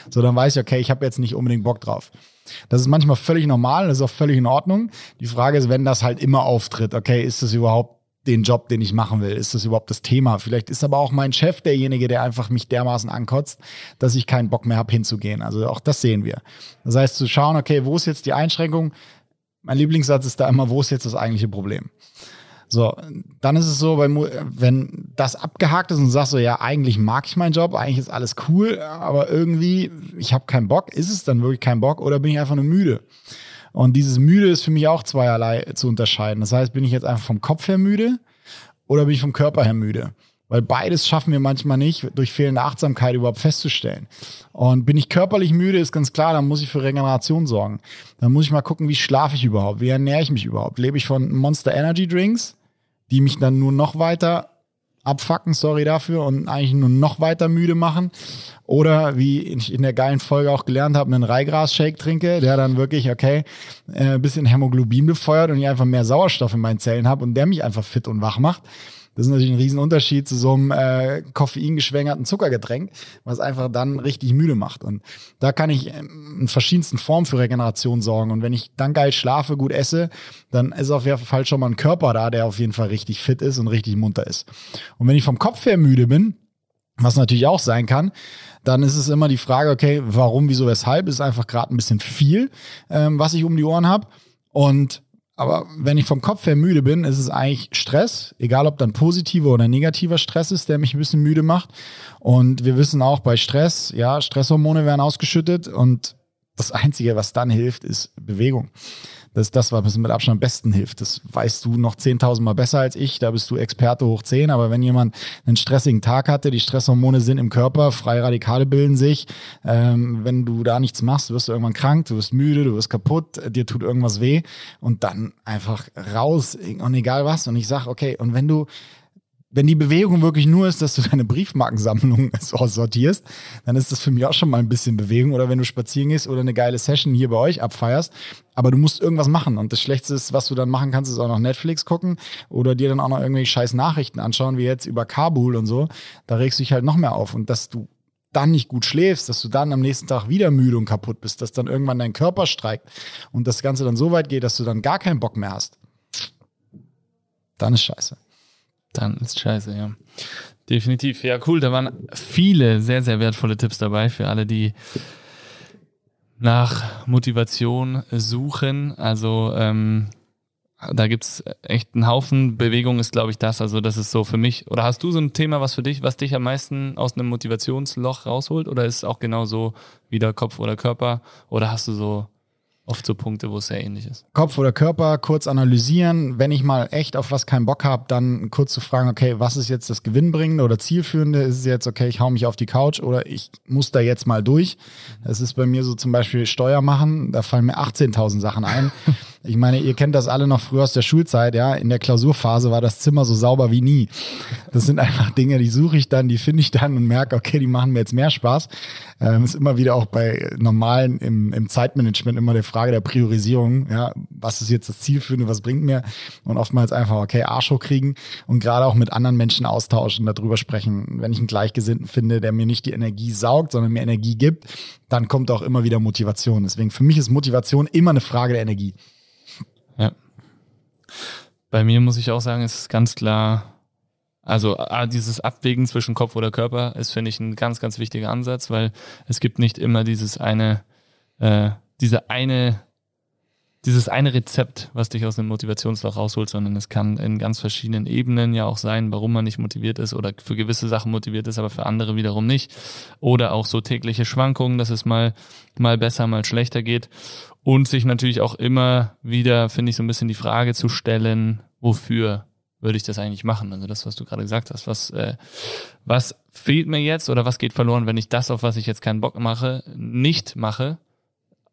So, dann weiß ich, okay, ich habe jetzt nicht unbedingt Bock drauf. Das ist manchmal völlig normal, das ist auch völlig in Ordnung. Die Frage ist, wenn das halt immer auftritt, okay, ist das überhaupt den Job, den ich machen will? Ist das überhaupt das Thema? Vielleicht ist aber auch mein Chef derjenige, der einfach mich dermaßen ankotzt, dass ich keinen Bock mehr habe hinzugehen. Also auch das sehen wir. Das heißt, zu schauen, okay, wo ist jetzt die Einschränkung? Mein Lieblingssatz ist da immer, wo ist jetzt das eigentliche Problem? So, dann ist es so, wenn das abgehakt ist und du sagst so, ja, eigentlich mag ich meinen Job, eigentlich ist alles cool, aber irgendwie, ich habe keinen Bock, ist es dann wirklich kein Bock oder bin ich einfach nur müde? Und dieses müde ist für mich auch zweierlei zu unterscheiden. Das heißt, bin ich jetzt einfach vom Kopf her müde oder bin ich vom Körper her müde? Weil beides schaffen wir manchmal nicht, durch fehlende Achtsamkeit überhaupt festzustellen. Und bin ich körperlich müde, ist ganz klar, dann muss ich für Regeneration sorgen. Dann muss ich mal gucken, wie schlafe ich überhaupt? Wie ernähre ich mich überhaupt? Lebe ich von Monster Energy Drinks? Die mich dann nur noch weiter abfacken, sorry dafür, und eigentlich nur noch weiter müde machen. Oder wie ich in der geilen Folge auch gelernt habe, einen Reigras-Shake trinke, der dann wirklich, okay, äh, ein bisschen Hämoglobin befeuert und ich einfach mehr Sauerstoff in meinen Zellen habe und der mich einfach fit und wach macht. Das ist natürlich ein Riesenunterschied zu so einem äh, koffeingeschwängerten Zuckergetränk, was einfach dann richtig müde macht. Und da kann ich in verschiedensten Formen für Regeneration sorgen. Und wenn ich dann geil schlafe, gut esse, dann ist auf jeden Fall schon mal ein Körper da, der auf jeden Fall richtig fit ist und richtig munter ist. Und wenn ich vom Kopf her müde bin, was natürlich auch sein kann, dann ist es immer die Frage, okay, warum, wieso, weshalb, ist einfach gerade ein bisschen viel, ähm, was ich um die Ohren habe. Und aber wenn ich vom Kopf her müde bin, ist es eigentlich Stress, egal ob dann positiver oder negativer Stress ist, der mich ein bisschen müde macht. Und wir wissen auch bei Stress, ja, Stresshormone werden ausgeschüttet und das Einzige, was dann hilft, ist Bewegung. Das ist das, was mit Abstand am besten hilft. Das weißt du noch 10.000 Mal besser als ich. Da bist du Experte hoch 10. Aber wenn jemand einen stressigen Tag hatte, die Stresshormone sind im Körper, freie Radikale bilden sich. Ähm, wenn du da nichts machst, wirst du irgendwann krank, du wirst müde, du wirst kaputt, dir tut irgendwas weh. Und dann einfach raus und egal was. Und ich sag, okay, und wenn du wenn die Bewegung wirklich nur ist, dass du deine Briefmarkensammlung sortierst, dann ist das für mich auch schon mal ein bisschen Bewegung. Oder wenn du spazieren gehst oder eine geile Session hier bei euch abfeierst, aber du musst irgendwas machen. Und das Schlechteste ist, was du dann machen kannst, ist auch noch Netflix gucken oder dir dann auch noch irgendwelche scheiß Nachrichten anschauen, wie jetzt über Kabul und so. Da regst du dich halt noch mehr auf. Und dass du dann nicht gut schläfst, dass du dann am nächsten Tag wieder müde und kaputt bist, dass dann irgendwann dein Körper streikt und das Ganze dann so weit geht, dass du dann gar keinen Bock mehr hast, dann ist scheiße. Dann ist scheiße, ja. Definitiv. Ja, cool. Da waren viele sehr, sehr wertvolle Tipps dabei für alle, die nach Motivation suchen. Also ähm, da gibt's echt einen Haufen. Bewegung ist, glaube ich, das. Also das ist so für mich. Oder hast du so ein Thema, was für dich, was dich am meisten aus einem Motivationsloch rausholt? Oder ist es auch genau so wieder Kopf oder Körper? Oder hast du so oft so Punkte, wo es sehr ähnlich ist. Kopf oder Körper kurz analysieren. Wenn ich mal echt auf was keinen Bock habe, dann kurz zu fragen, okay, was ist jetzt das Gewinnbringende oder Zielführende? Ist es jetzt, okay, ich hau mich auf die Couch oder ich muss da jetzt mal durch? Das ist bei mir so zum Beispiel Steuer machen. Da fallen mir 18.000 Sachen ein. Ich meine, ihr kennt das alle noch früher aus der Schulzeit, ja. In der Klausurphase war das Zimmer so sauber wie nie. Das sind einfach Dinge, die suche ich dann, die finde ich dann und merke, okay, die machen mir jetzt mehr Spaß. Ähm, ist immer wieder auch bei normalen im, im Zeitmanagement immer die Frage der Priorisierung, ja. Was ist jetzt das Ziel für was bringt mir? Und oftmals einfach, okay, Arsch kriegen und gerade auch mit anderen Menschen austauschen, darüber sprechen. Wenn ich einen Gleichgesinnten finde, der mir nicht die Energie saugt, sondern mir Energie gibt, dann kommt auch immer wieder Motivation. Deswegen für mich ist Motivation immer eine Frage der Energie. Bei mir muss ich auch sagen, ist ganz klar, also dieses Abwägen zwischen Kopf oder Körper ist, finde ich, ein ganz, ganz wichtiger Ansatz, weil es gibt nicht immer dieses eine, äh, diese eine, dieses eine Rezept, was dich aus dem Motivationsloch rausholt, sondern es kann in ganz verschiedenen Ebenen ja auch sein, warum man nicht motiviert ist oder für gewisse Sachen motiviert ist, aber für andere wiederum nicht. Oder auch so tägliche Schwankungen, dass es mal, mal besser, mal schlechter geht. Und sich natürlich auch immer wieder, finde ich, so ein bisschen die Frage zu stellen, wofür würde ich das eigentlich machen? Also das, was du gerade gesagt hast, was, äh, was fehlt mir jetzt oder was geht verloren, wenn ich das, auf was ich jetzt keinen Bock mache, nicht mache?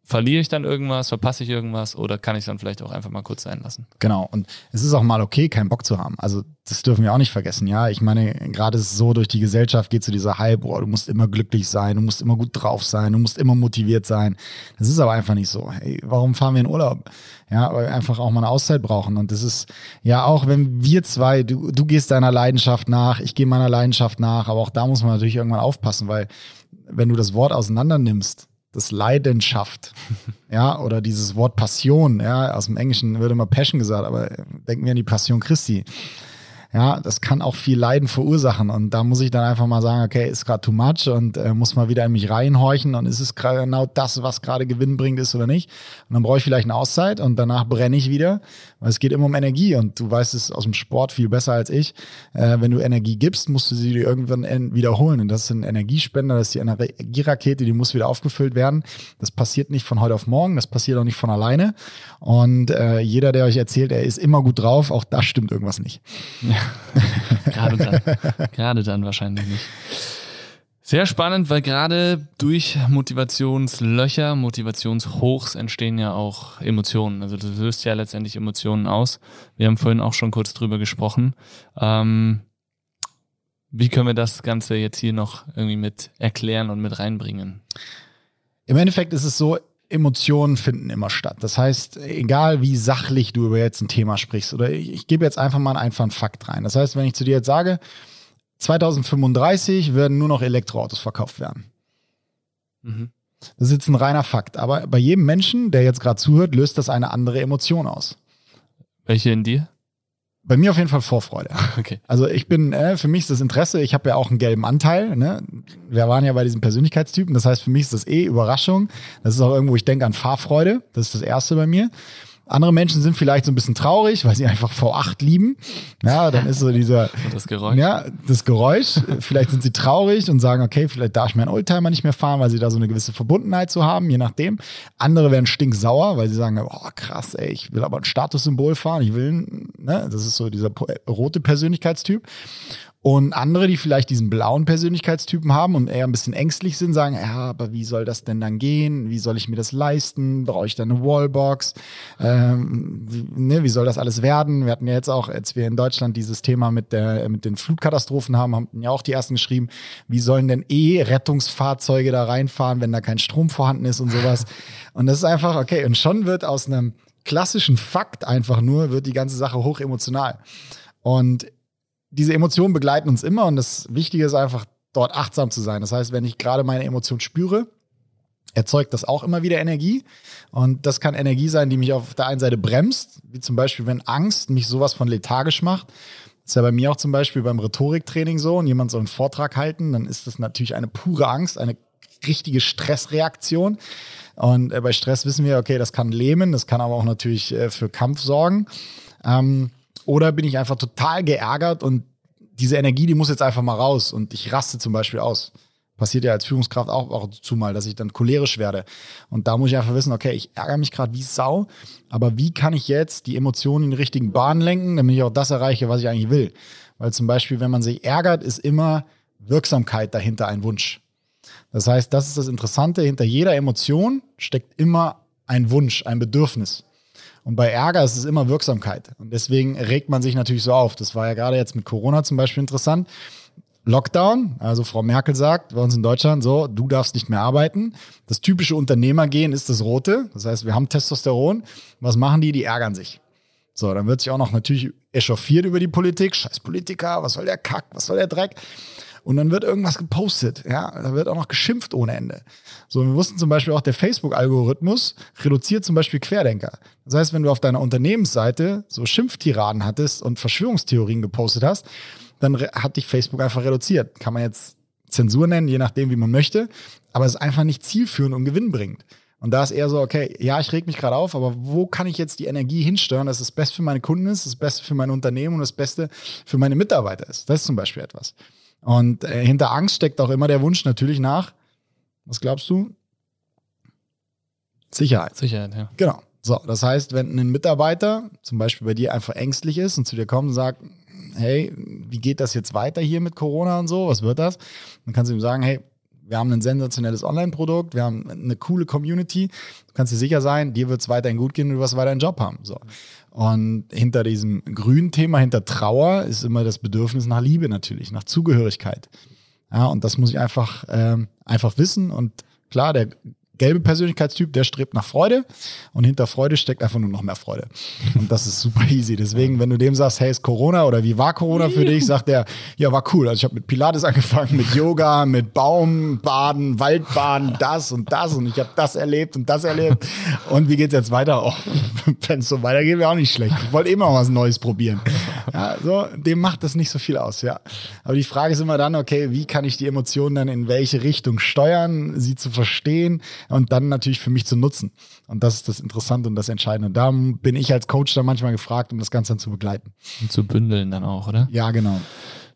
Verliere ich dann irgendwas, verpasse ich irgendwas oder kann ich dann vielleicht auch einfach mal kurz sein lassen? Genau. Und es ist auch mal okay, keinen Bock zu haben. Also das dürfen wir auch nicht vergessen. Ja, ich meine, gerade so durch die Gesellschaft geht so dieser Hype, boah, du musst immer glücklich sein, du musst immer gut drauf sein, du musst immer motiviert sein. Das ist aber einfach nicht so. Hey, warum fahren wir in Urlaub? Ja, weil wir einfach auch mal eine Auszeit brauchen. Und das ist ja auch, wenn wir zwei, du, du gehst deiner Leidenschaft nach, ich gehe meiner Leidenschaft nach, aber auch da muss man natürlich irgendwann aufpassen, weil wenn du das Wort auseinander nimmst, das Leidenschaft, ja, oder dieses Wort Passion, ja, aus dem Englischen würde immer Passion gesagt, aber denken wir an die Passion Christi ja, das kann auch viel Leiden verursachen. Und da muss ich dann einfach mal sagen, okay, ist gerade too much und äh, muss mal wieder in mich reinhorchen und ist es genau das, was gerade Gewinn bringt, ist oder nicht. Und dann brauche ich vielleicht eine Auszeit und danach brenne ich wieder, weil es geht immer um Energie und du weißt es aus dem Sport viel besser als ich. Äh, wenn du Energie gibst, musst du sie dir irgendwann wiederholen. Und das ist ein Energiespender, das ist die Energierakete, die muss wieder aufgefüllt werden. Das passiert nicht von heute auf morgen, das passiert auch nicht von alleine. Und äh, jeder, der euch erzählt, er ist immer gut drauf, auch da stimmt irgendwas nicht. Ja. gerade dann. gerade dann wahrscheinlich nicht. Sehr spannend, weil gerade durch Motivationslöcher, Motivationshochs entstehen ja auch Emotionen. Also das löst ja letztendlich Emotionen aus. Wir haben vorhin auch schon kurz drüber gesprochen. Ähm, wie können wir das Ganze jetzt hier noch irgendwie mit erklären und mit reinbringen? Im Endeffekt ist es so, Emotionen finden immer statt. Das heißt, egal wie sachlich du über jetzt ein Thema sprichst, oder ich, ich gebe jetzt einfach mal einen einfachen Fakt rein. Das heißt, wenn ich zu dir jetzt sage, 2035 werden nur noch Elektroautos verkauft werden. Mhm. Das ist jetzt ein reiner Fakt. Aber bei jedem Menschen, der jetzt gerade zuhört, löst das eine andere Emotion aus. Welche in dir? Bei mir auf jeden Fall Vorfreude. Okay. Also ich bin, äh, für mich ist das Interesse, ich habe ja auch einen gelben Anteil. Ne? Wir waren ja bei diesem Persönlichkeitstypen. Das heißt, für mich ist das eh Überraschung. Das ist auch irgendwo, ich denke an Fahrfreude. Das ist das Erste bei mir. Andere Menschen sind vielleicht so ein bisschen traurig, weil sie einfach V8 lieben. Ja, dann ist so dieser. das Geräusch. Ja, das Geräusch. Vielleicht sind sie traurig und sagen, okay, vielleicht darf ich meinen Oldtimer nicht mehr fahren, weil sie da so eine gewisse Verbundenheit zu haben, je nachdem. Andere werden stinksauer, weil sie sagen, oh krass, ey, ich will aber ein Statussymbol fahren. Ich will, ne, das ist so dieser rote Persönlichkeitstyp. Und andere, die vielleicht diesen blauen Persönlichkeitstypen haben und eher ein bisschen ängstlich sind, sagen, ja, aber wie soll das denn dann gehen? Wie soll ich mir das leisten? Brauche ich da eine Wallbox? Ähm, wie, ne, wie soll das alles werden? Wir hatten ja jetzt auch, als wir in Deutschland dieses Thema mit, der, mit den Flutkatastrophen haben, haben ja auch die ersten geschrieben, wie sollen denn eh Rettungsfahrzeuge da reinfahren, wenn da kein Strom vorhanden ist und sowas. Und das ist einfach, okay, und schon wird aus einem klassischen Fakt einfach nur, wird die ganze Sache hoch emotional. Und diese Emotionen begleiten uns immer und das Wichtige ist einfach, dort achtsam zu sein. Das heißt, wenn ich gerade meine Emotion spüre, erzeugt das auch immer wieder Energie. Und das kann Energie sein, die mich auf der einen Seite bremst, wie zum Beispiel, wenn Angst mich sowas von lethargisch macht. Das ist ja bei mir auch zum Beispiel beim Rhetoriktraining so und jemand soll einen Vortrag halten, dann ist das natürlich eine pure Angst, eine richtige Stressreaktion. Und äh, bei Stress wissen wir, okay, das kann lähmen, das kann aber auch natürlich äh, für Kampf sorgen. Ähm, oder bin ich einfach total geärgert und diese Energie, die muss jetzt einfach mal raus und ich raste zum Beispiel aus. Passiert ja als Führungskraft auch, auch zumal, dass ich dann cholerisch werde. Und da muss ich einfach wissen, okay, ich ärgere mich gerade wie Sau, aber wie kann ich jetzt die Emotionen in die richtigen Bahnen lenken, damit ich auch das erreiche, was ich eigentlich will? Weil zum Beispiel, wenn man sich ärgert, ist immer Wirksamkeit dahinter ein Wunsch. Das heißt, das ist das Interessante, hinter jeder Emotion steckt immer ein Wunsch, ein Bedürfnis. Und bei Ärger ist es immer Wirksamkeit. Und deswegen regt man sich natürlich so auf. Das war ja gerade jetzt mit Corona zum Beispiel interessant. Lockdown, also Frau Merkel sagt bei uns in Deutschland so, du darfst nicht mehr arbeiten. Das typische Unternehmergehen ist das Rote. Das heißt, wir haben Testosteron. Was machen die? Die ärgern sich. So, dann wird sich auch noch natürlich echauffiert über die Politik. Scheiß Politiker, was soll der Kack, was soll der Dreck? Und dann wird irgendwas gepostet, ja, da wird auch noch geschimpft ohne Ende. So, wir wussten zum Beispiel auch, der Facebook-Algorithmus reduziert zum Beispiel Querdenker. Das heißt, wenn du auf deiner Unternehmensseite so Schimpftiraden hattest und Verschwörungstheorien gepostet hast, dann hat dich Facebook einfach reduziert. Kann man jetzt Zensur nennen, je nachdem, wie man möchte, aber es ist einfach nicht zielführend und gewinnbringend. Und da ist eher so, okay, ja, ich reg mich gerade auf, aber wo kann ich jetzt die Energie hinsteuern, dass das Beste für meine Kunden ist, das Beste für mein Unternehmen und das Beste für meine Mitarbeiter ist? Das ist zum Beispiel etwas. Und äh, hinter Angst steckt auch immer der Wunsch natürlich nach, was glaubst du? Sicherheit. Sicherheit, ja. Genau. So, das heißt, wenn ein Mitarbeiter zum Beispiel bei dir einfach ängstlich ist und zu dir kommt und sagt, hey, wie geht das jetzt weiter hier mit Corona und so? Was wird das? Dann kannst du ihm sagen, hey, wir haben ein sensationelles Online-Produkt, wir haben eine coole Community. Du kannst dir sicher sein, dir wird es weiterhin gut gehen und du wirst weiter einen Job haben. So. Und hinter diesem grünen Thema, hinter Trauer, ist immer das Bedürfnis nach Liebe natürlich, nach Zugehörigkeit. Ja, und das muss ich einfach, ähm, einfach wissen. Und klar, der gelbe Persönlichkeitstyp, der strebt nach Freude und hinter Freude steckt einfach nur noch mehr Freude. Und das ist super easy. Deswegen, wenn du dem sagst, hey, ist Corona oder wie war Corona für dich, sagt der, ja, war cool. Also ich habe mit Pilates angefangen, mit Yoga, mit Baumbaden, Waldbaden, das und das und ich habe das erlebt und das erlebt. Und wie geht's jetzt weiter? Oh, wenn es so weitergeht, wäre auch nicht schlecht. Ich wollte immer was Neues probieren. Ja, so, dem macht das nicht so viel aus, ja. Aber die Frage ist immer dann, okay, wie kann ich die Emotionen dann in welche Richtung steuern, sie zu verstehen, und dann natürlich für mich zu nutzen. Und das ist das Interessante und das Entscheidende. Da bin ich als Coach dann manchmal gefragt, um das Ganze dann zu begleiten. Und zu bündeln dann auch, oder? Ja, genau.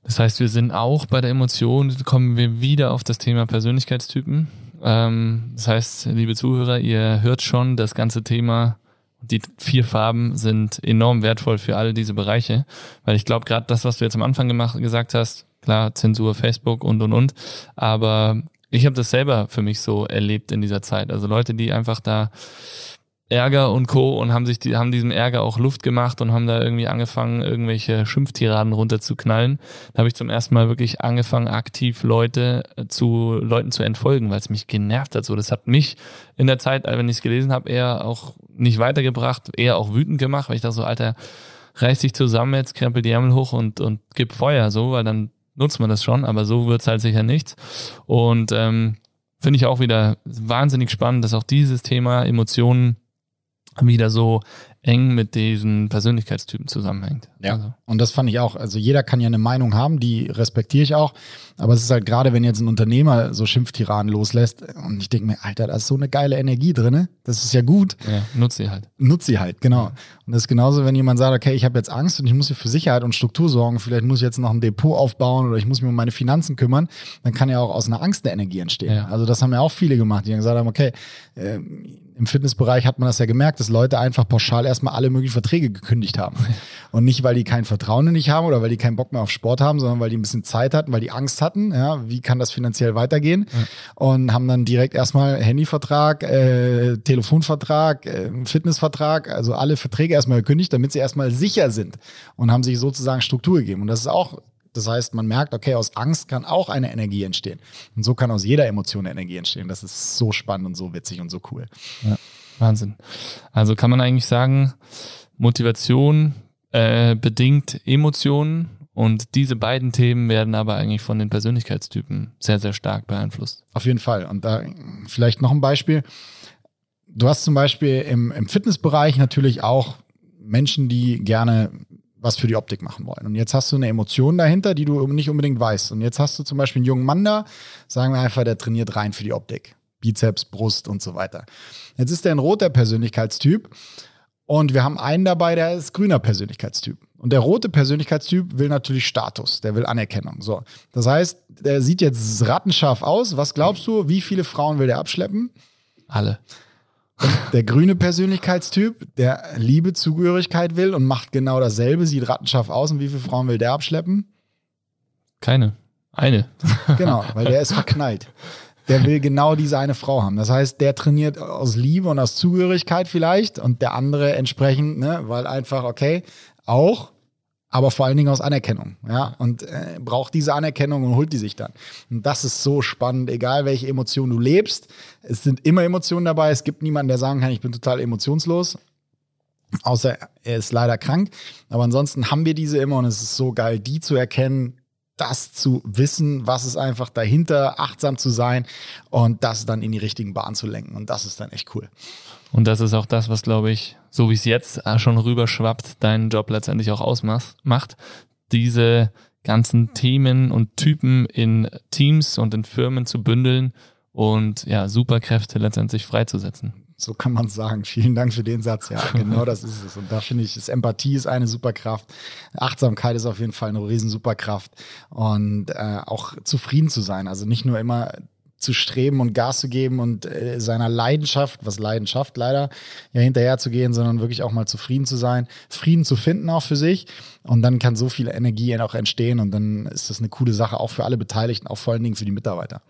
Das heißt, wir sind auch bei der Emotion, kommen wir wieder auf das Thema Persönlichkeitstypen. Ähm, das heißt, liebe Zuhörer, ihr hört schon, das ganze Thema die vier Farben sind enorm wertvoll für alle diese Bereiche, weil ich glaube, gerade das, was du jetzt am Anfang gemacht, gesagt hast, klar, Zensur, Facebook und und und, aber ich habe das selber für mich so erlebt in dieser Zeit. Also Leute, die einfach da Ärger und Co. und haben sich die, haben diesem Ärger auch Luft gemacht und haben da irgendwie angefangen, irgendwelche Schimpftiraden runterzuknallen. Da habe ich zum ersten Mal wirklich angefangen, aktiv Leute äh, zu Leuten zu entfolgen, weil es mich genervt hat. So, das hat mich in der Zeit, wenn ich es gelesen habe, eher auch nicht weitergebracht, eher auch wütend gemacht, weil ich dachte so, Alter, reiß dich zusammen jetzt, krempel die Ärmel hoch und, und gib Feuer, so, weil dann nutzt man das schon, aber so wird's halt sicher nichts. Und ähm, finde ich auch wieder wahnsinnig spannend, dass auch dieses Thema Emotionen wieder so eng mit diesen Persönlichkeitstypen zusammenhängt. Ja. Also. Und das fand ich auch. Also jeder kann ja eine Meinung haben, die respektiere ich auch. Aber es ist halt gerade, wenn jetzt ein Unternehmer so Schimpftiranen loslässt und ich denke mir, Alter, da ist so eine geile Energie drin. Das ist ja gut. Ja, nutz sie halt. Nutz sie halt, genau. Und das ist genauso, wenn jemand sagt, okay, ich habe jetzt Angst und ich muss hier für Sicherheit und Struktur sorgen. Vielleicht muss ich jetzt noch ein Depot aufbauen oder ich muss mich um meine Finanzen kümmern. Dann kann ja auch aus einer Angst eine Energie entstehen. Ja. Also das haben ja auch viele gemacht, die gesagt haben, okay, äh, im Fitnessbereich hat man das ja gemerkt, dass Leute einfach pauschal erstmal alle möglichen Verträge gekündigt haben. Und nicht, weil die kein Vertrauen in dich haben oder weil die keinen Bock mehr auf Sport haben, sondern weil die ein bisschen Zeit hatten, weil die Angst hatten, ja, wie kann das finanziell weitergehen? Ja. Und haben dann direkt erstmal Handyvertrag, äh, Telefonvertrag, äh, Fitnessvertrag, also alle Verträge erstmal gekündigt, damit sie erstmal sicher sind und haben sich sozusagen Struktur gegeben. Und das ist auch das heißt, man merkt, okay, aus Angst kann auch eine Energie entstehen. Und so kann aus jeder Emotion eine Energie entstehen. Das ist so spannend und so witzig und so cool. Ja, Wahnsinn. Also kann man eigentlich sagen, Motivation äh, bedingt Emotionen und diese beiden Themen werden aber eigentlich von den Persönlichkeitstypen sehr, sehr stark beeinflusst. Auf jeden Fall. Und da vielleicht noch ein Beispiel. Du hast zum Beispiel im, im Fitnessbereich natürlich auch Menschen, die gerne was für die Optik machen wollen. Und jetzt hast du eine Emotion dahinter, die du nicht unbedingt weißt. Und jetzt hast du zum Beispiel einen jungen Mann da, sagen wir einfach, der trainiert rein für die Optik. Bizeps, Brust und so weiter. Jetzt ist der ein roter Persönlichkeitstyp Und wir haben einen dabei, der ist grüner Persönlichkeitstyp. Und der rote Persönlichkeitstyp will natürlich Status, der will Anerkennung. So. Das heißt, der sieht jetzt rattenscharf aus. Was glaubst du, wie viele Frauen will der abschleppen? Alle. Der grüne Persönlichkeitstyp, der Liebe, Zugehörigkeit will und macht genau dasselbe, sieht rattenscharf aus. Und wie viele Frauen will der abschleppen? Keine. Eine. Genau, weil der ist verknallt. Der will genau diese eine Frau haben. Das heißt, der trainiert aus Liebe und aus Zugehörigkeit vielleicht und der andere entsprechend, ne, weil einfach, okay, auch, aber vor allen Dingen aus Anerkennung, ja, und äh, braucht diese Anerkennung und holt die sich dann. Und das ist so spannend, egal welche Emotion du lebst, es sind immer Emotionen dabei. Es gibt niemanden, der sagen kann, ich bin total emotionslos, außer er ist leider krank. Aber ansonsten haben wir diese immer und es ist so geil, die zu erkennen, das zu wissen, was ist einfach dahinter, achtsam zu sein und das dann in die richtigen Bahnen zu lenken. Und das ist dann echt cool. Und das ist auch das, was, glaube ich, so wie es jetzt schon rüberschwappt, deinen Job letztendlich auch ausmacht. Diese ganzen Themen und Typen in Teams und in Firmen zu bündeln und ja, Superkräfte letztendlich freizusetzen. So kann man sagen. Vielen Dank für den Satz. Ja, genau das ist es. Und da finde ich, ist Empathie ist eine Superkraft. Achtsamkeit ist auf jeden Fall eine riesen Superkraft. Und äh, auch zufrieden zu sein. Also nicht nur immer zu streben und Gas zu geben und äh, seiner Leidenschaft, was Leidenschaft leider, ja hinterher zu gehen, sondern wirklich auch mal zufrieden zu sein, Frieden zu finden auch für sich und dann kann so viel Energie auch entstehen und dann ist das eine coole Sache auch für alle Beteiligten, auch vor allen Dingen für die Mitarbeiter.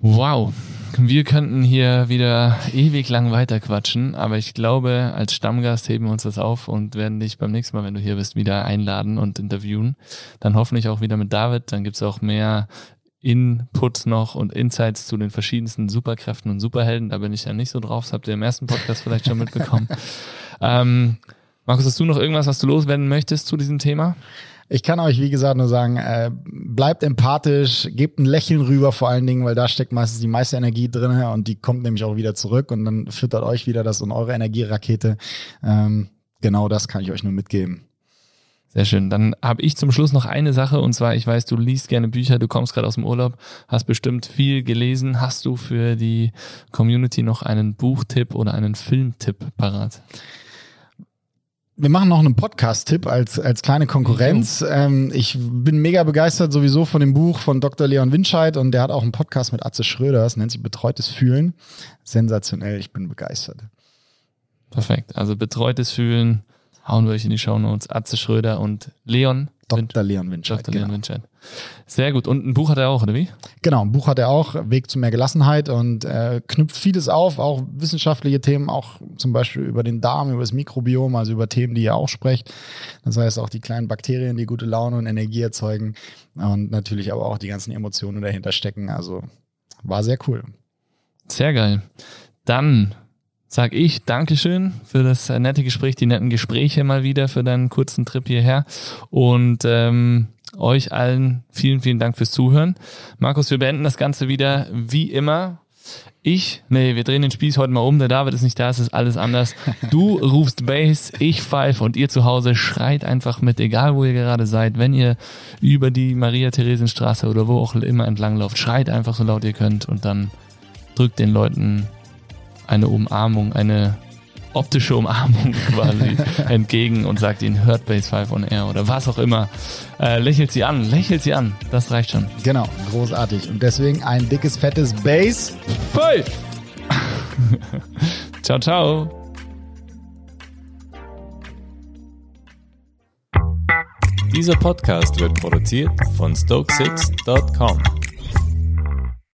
Wow, wir könnten hier wieder ewig lang weiterquatschen, aber ich glaube, als Stammgast heben wir uns das auf und werden dich beim nächsten Mal, wenn du hier bist, wieder einladen und interviewen. Dann hoffentlich auch wieder mit David. Dann gibt's auch mehr Inputs noch und Insights zu den verschiedensten Superkräften und Superhelden. Da bin ich ja nicht so drauf. Das habt ihr im ersten Podcast vielleicht schon mitbekommen. ähm, Markus, hast du noch irgendwas, was du loswerden möchtest zu diesem Thema? Ich kann euch, wie gesagt, nur sagen, äh, bleibt empathisch, gebt ein Lächeln rüber vor allen Dingen, weil da steckt meistens die meiste Energie drin und die kommt nämlich auch wieder zurück und dann füttert euch wieder das und eure Energierakete. Ähm, genau das kann ich euch nur mitgeben. Sehr schön. Dann habe ich zum Schluss noch eine Sache und zwar, ich weiß, du liest gerne Bücher, du kommst gerade aus dem Urlaub, hast bestimmt viel gelesen. Hast du für die Community noch einen Buchtipp oder einen Filmtipp parat? Wir machen noch einen Podcast-Tipp als, als kleine Konkurrenz. Ähm, ich bin mega begeistert sowieso von dem Buch von Dr. Leon Winscheid und der hat auch einen Podcast mit Atze Schröder, das nennt sich Betreutes Fühlen. Sensationell, ich bin begeistert. Perfekt, also Betreutes Fühlen hauen wir euch in die Show Notes. Atze Schröder und Leon Dr. Leon Winscheid. Dr. Leon genau. Winscheid. Sehr gut. Und ein Buch hat er auch, oder wie? Genau, ein Buch hat er auch, Weg zu mehr Gelassenheit und äh, knüpft vieles auf, auch wissenschaftliche Themen, auch zum Beispiel über den Darm, über das Mikrobiom, also über Themen, die ihr auch sprecht. Das heißt auch die kleinen Bakterien, die gute Laune und Energie erzeugen und natürlich aber auch die ganzen Emotionen dahinter stecken. Also war sehr cool. Sehr geil. Dann sag ich Dankeschön für das nette Gespräch, die netten Gespräche mal wieder, für deinen kurzen Trip hierher. Und ähm, euch allen vielen, vielen Dank fürs Zuhören. Markus, wir beenden das Ganze wieder wie immer. Ich, nee, wir drehen den Spieß heute mal um. Der David ist nicht da, es ist alles anders. Du rufst Bass, ich pfeife und ihr zu Hause schreit einfach mit, egal wo ihr gerade seid. Wenn ihr über die Maria-Theresien-Straße oder wo auch immer entlang lauft, schreit einfach so laut ihr könnt und dann drückt den Leuten eine Umarmung, eine optische Umarmung quasi entgegen und sagt ihnen, hört Base 5 on Air oder was auch immer. Äh, lächelt sie an, lächelt sie an. Das reicht schon. Genau, großartig. Und deswegen ein dickes, fettes Base 5. ciao, ciao. Dieser Podcast wird produziert von Stokesix.com.